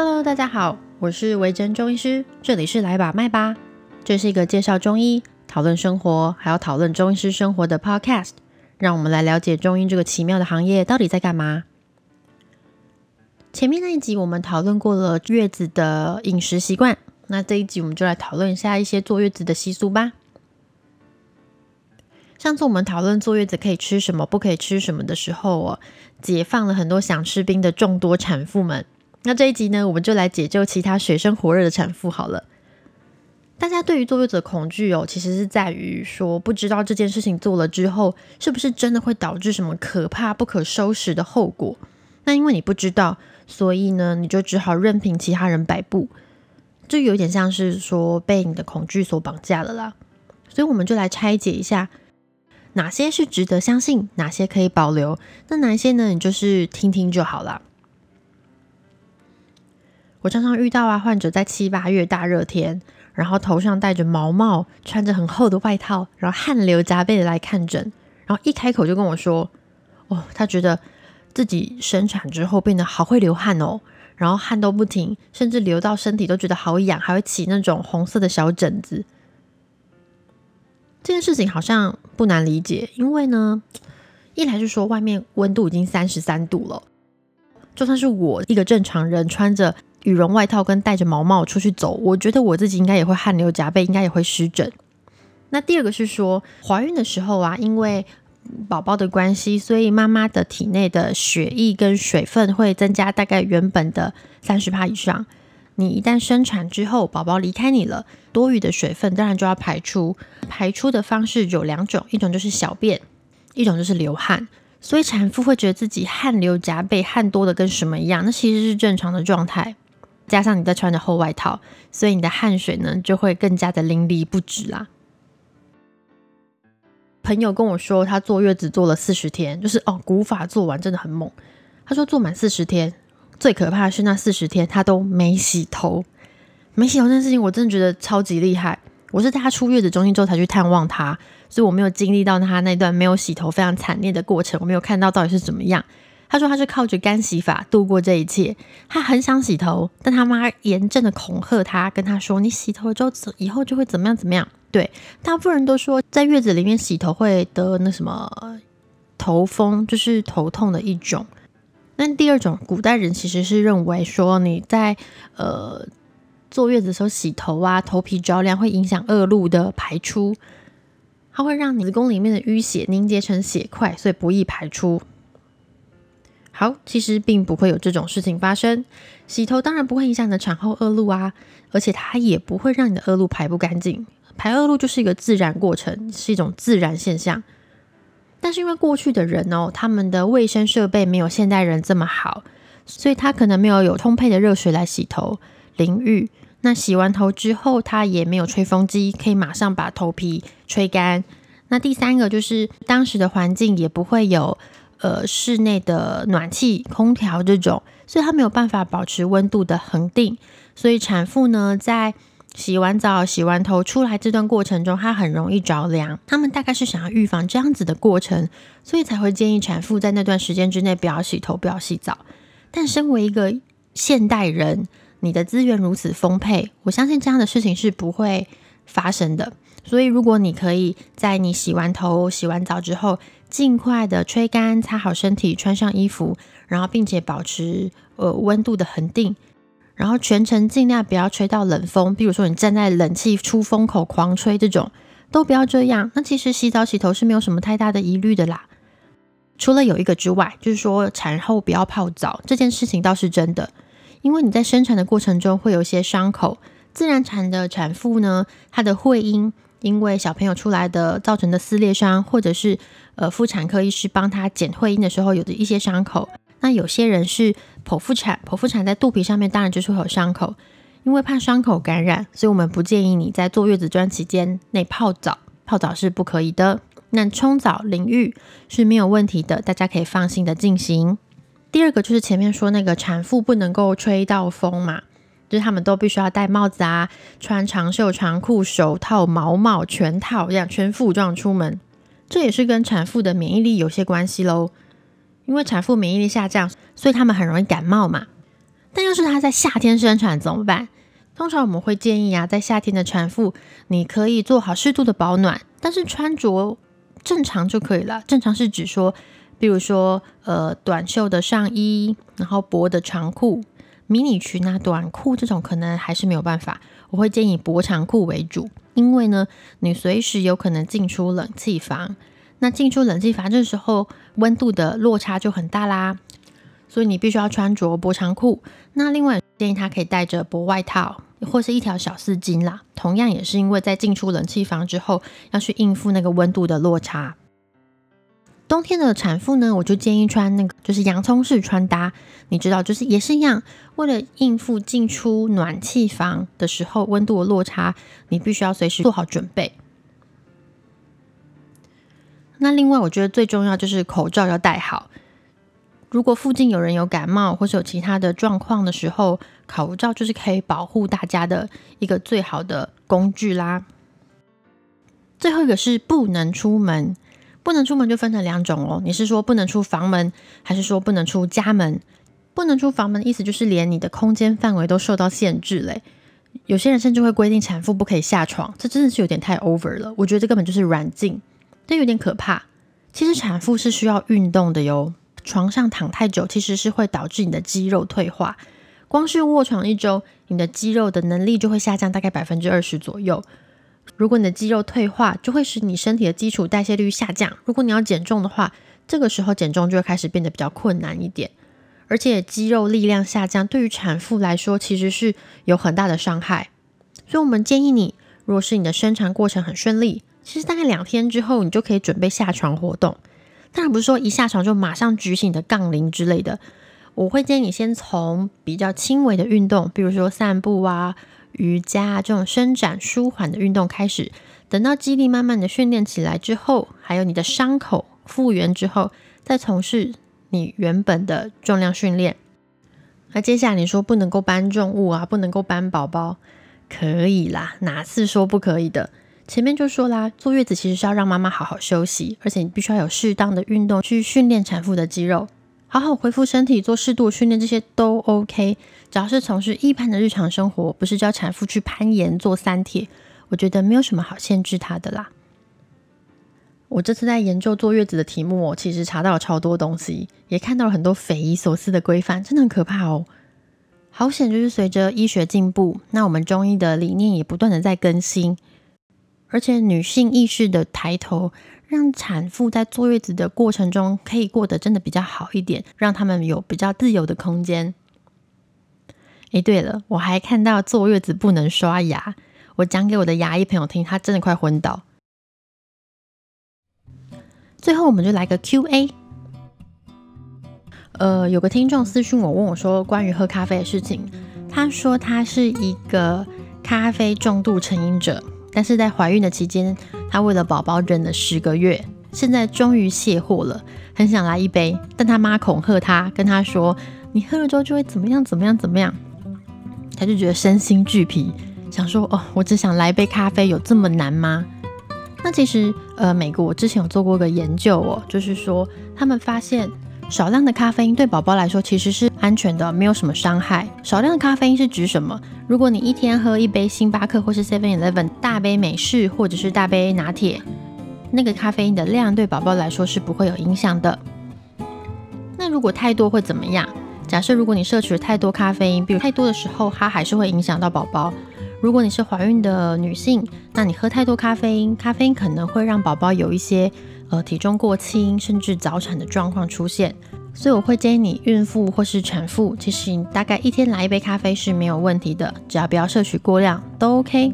Hello，大家好，我是维珍中医师，这里是来把脉吧。这是一个介绍中医、讨论生活，还要讨论中医师生活的 Podcast。让我们来了解中医这个奇妙的行业到底在干嘛。前面那一集我们讨论过了月子的饮食习惯，那这一集我们就来讨论一下一些坐月子的习俗吧。上次我们讨论坐月子可以吃什么，不可以吃什么的时候哦，解放了很多想吃冰的众多产妇们。那这一集呢，我们就来解救其他水深火热的产妇好了。大家对于坐月子的恐惧哦，其实是在于说不知道这件事情做了之后，是不是真的会导致什么可怕不可收拾的后果。那因为你不知道，所以呢，你就只好任凭其他人摆布，就有点像是说被你的恐惧所绑架了啦。所以我们就来拆解一下，哪些是值得相信，哪些可以保留，那哪一些呢？你就是听听就好啦。我常常遇到啊，患者在七八月大热天，然后头上戴着毛帽，穿着很厚的外套，然后汗流浃背的来看诊，然后一开口就跟我说：“哦，他觉得自己生产之后变得好会流汗哦，然后汗都不停，甚至流到身体都觉得好痒，还会起那种红色的小疹子。”这件事情好像不难理解，因为呢，一来是说外面温度已经三十三度了，就算是我一个正常人穿着。羽绒外套跟戴着毛帽出去走，我觉得我自己应该也会汗流浃背，应该也会湿疹。那第二个是说，怀孕的时候啊，因为宝宝的关系，所以妈妈的体内的血液跟水分会增加大概原本的三十帕以上。你一旦生产之后，宝宝离开你了，多余的水分当然就要排出。排出的方式有两种，一种就是小便，一种就是流汗。所以产妇会觉得自己汗流浃背，汗多的跟什么一样，那其实是正常的状态。加上你在穿着厚外套，所以你的汗水呢就会更加的淋漓不止啦。朋友跟我说，他坐月子坐了四十天，就是哦古法做完真的很猛。他说做满四十天，最可怕的是那四十天他都没洗头，没洗头这件事情我真的觉得超级厉害。我是在他出月子中心之后才去探望他，所以我没有经历到他那段没有洗头非常惨烈的过程，我没有看到到底是怎么样。他说他是靠着干洗法度过这一切。他很想洗头，但他妈严正的恐吓他，跟他说：“你洗头之后，以后就会怎么样怎么样。”对，大部分人都说在月子里面洗头会得那什么头风，就是头痛的一种。那第二种，古代人其实是认为说你在呃坐月子的时候洗头啊，头皮着凉会影响恶露的排出，它会让子宫里面的淤血凝结成血块，所以不易排出。好，其实并不会有这种事情发生。洗头当然不会影响你的产后恶露啊，而且它也不会让你的恶露排不干净。排恶露就是一个自然过程，是一种自然现象。但是因为过去的人哦，他们的卫生设备没有现代人这么好，所以他可能没有有充沛的热水来洗头、淋浴。那洗完头之后，他也没有吹风机可以马上把头皮吹干。那第三个就是当时的环境也不会有。呃，室内的暖气、空调这种，所以它没有办法保持温度的恒定，所以产妇呢，在洗完澡、洗完头出来这段过程中，她很容易着凉。他们大概是想要预防这样子的过程，所以才会建议产妇在那段时间之内不要洗头、不要洗澡。但身为一个现代人，你的资源如此丰沛，我相信这样的事情是不会发生的。所以，如果你可以在你洗完头、洗完澡之后，尽快的吹干、擦好身体、穿上衣服，然后并且保持呃温度的恒定，然后全程尽量不要吹到冷风，比如说你站在冷气出风口狂吹这种，都不要这样。那其实洗澡洗头是没有什么太大的疑虑的啦。除了有一个之外，就是说产后不要泡澡这件事情倒是真的，因为你在生产的过程中会有一些伤口，自然产的产妇呢，她的会阴。因为小朋友出来的造成的撕裂伤，或者是呃妇产科医师帮他剪会阴的时候有的一些伤口。那有些人是剖腹产，剖腹产在肚皮上面当然就是会有伤口，因为怕伤口感染，所以我们不建议你在坐月子这段期间内泡澡，泡澡是不可以的。那冲澡淋浴是没有问题的，大家可以放心的进行。第二个就是前面说那个产妇不能够吹到风嘛。就是他们都必须要戴帽子啊，穿长袖长裤、手套、毛帽全套这样全副武装出门，这也是跟产妇的免疫力有些关系喽。因为产妇免疫力下降，所以他们很容易感冒嘛。但要是她在夏天生产怎么办？通常我们会建议啊，在夏天的产妇，你可以做好适度的保暖，但是穿着正常就可以了。正常是指说，比如说呃短袖的上衣，然后薄的长裤、迷你裙啊、短裤这种可能还是没有办法。我会建议薄长裤为主，因为呢，你随时有可能进出冷气房。那进出冷气房这时候温度的落差就很大啦，所以你必须要穿着薄长裤。那另外建议他可以带着薄外套或是一条小丝巾啦，同样也是因为在进出冷气房之后要去应付那个温度的落差。冬天的产妇呢，我就建议穿那个就是洋葱式穿搭，你知道，就是也是一样，为了应付进出暖气房的时候温度的落差，你必须要随时做好准备。那另外，我觉得最重要就是口罩要戴好。如果附近有人有感冒或是有其他的状况的时候，口罩就是可以保护大家的一个最好的工具啦。最后一个是不能出门，不能出门就分成两种哦。你是说不能出房门，还是说不能出家门？不能出房门的意思就是连你的空间范围都受到限制嘞。有些人甚至会规定产妇不可以下床，这真的是有点太 over 了。我觉得这根本就是软禁。这有点可怕。其实产妇是需要运动的哟，床上躺太久其实是会导致你的肌肉退化。光是卧床一周，你的肌肉的能力就会下降大概百分之二十左右。如果你的肌肉退化，就会使你身体的基础代谢率下降。如果你要减重的话，这个时候减重就会开始变得比较困难一点。而且肌肉力量下降，对于产妇来说其实是有很大的伤害。所以，我们建议你，如果是你的生产过程很顺利。其实大概两天之后，你就可以准备下床活动。当然不是说一下床就马上举起你的杠铃之类的。我会建议你先从比较轻微的运动，比如说散步啊、瑜伽这种伸展舒缓的运动开始。等到肌力慢慢的训练起来之后，还有你的伤口复原之后，再从事你原本的重量训练。那接下来你说不能够搬重物啊，不能够搬宝宝，可以啦，哪次说不可以的？前面就说啦，坐月子其实是要让妈妈好好休息，而且你必须要有适当的运动去训练产妇的肌肉，好好恢复身体，做适度训练，这些都 OK。只要是从事一般的日常生活，不是叫产妇去攀岩、做三铁，我觉得没有什么好限制她的啦。我这次在研究坐月子的题目，我其实查到了超多东西，也看到了很多匪夷所思的规范，真的很可怕哦。好险，就是随着医学进步，那我们中医的理念也不断的在更新。而且女性意识的抬头，让产妇在坐月子的过程中可以过得真的比较好一点，让他们有比较自由的空间。诶，对了，我还看到坐月子不能刷牙，我讲给我的牙医朋友听，他真的快昏倒。最后，我们就来个 Q&A。呃，有个听众私讯我，问我说关于喝咖啡的事情，他说他是一个咖啡重度成瘾者。但是在怀孕的期间，她为了宝宝忍了十个月，现在终于卸货了，很想来一杯。但他妈恐吓他，跟他说：“你喝了之后就会怎么样怎么样怎么样。”他就觉得身心俱疲，想说：“哦，我只想来一杯咖啡，有这么难吗？”那其实，呃，美国我之前有做过个研究哦，就是说他们发现。少量的咖啡因对宝宝来说其实是安全的，没有什么伤害。少量的咖啡因是指什么？如果你一天喝一杯星巴克或是 Seven Eleven 大杯美式或者是大杯拿铁，那个咖啡因的量对宝宝来说是不会有影响的。那如果太多会怎么样？假设如果你摄取了太多咖啡因，比如太多的时候，它还是会影响到宝宝。如果你是怀孕的女性，那你喝太多咖啡因，咖啡因可能会让宝宝有一些。呃，体重过轻甚至早产的状况出现，所以我会建议你孕妇或是产妇，其实你大概一天来一杯咖啡是没有问题的，只要不要摄取过量都 OK。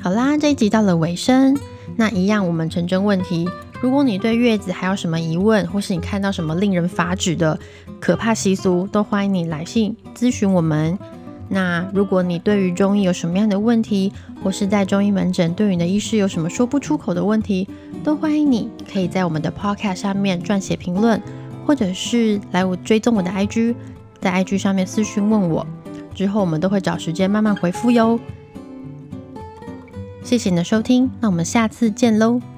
好啦，这一集到了尾声，那一样我们成真问题，如果你对月子还有什么疑问，或是你看到什么令人发指的可怕习俗，都欢迎你来信咨询我们。那如果你对于中医有什么样的问题，或是在中医门诊对你的医师有什么说不出口的问题，都欢迎你可以在我们的 podcast 上面撰写评论，或者是来我追踪我的 IG，在 IG 上面私讯问我，之后我们都会找时间慢慢回复哟。谢谢你的收听，那我们下次见喽。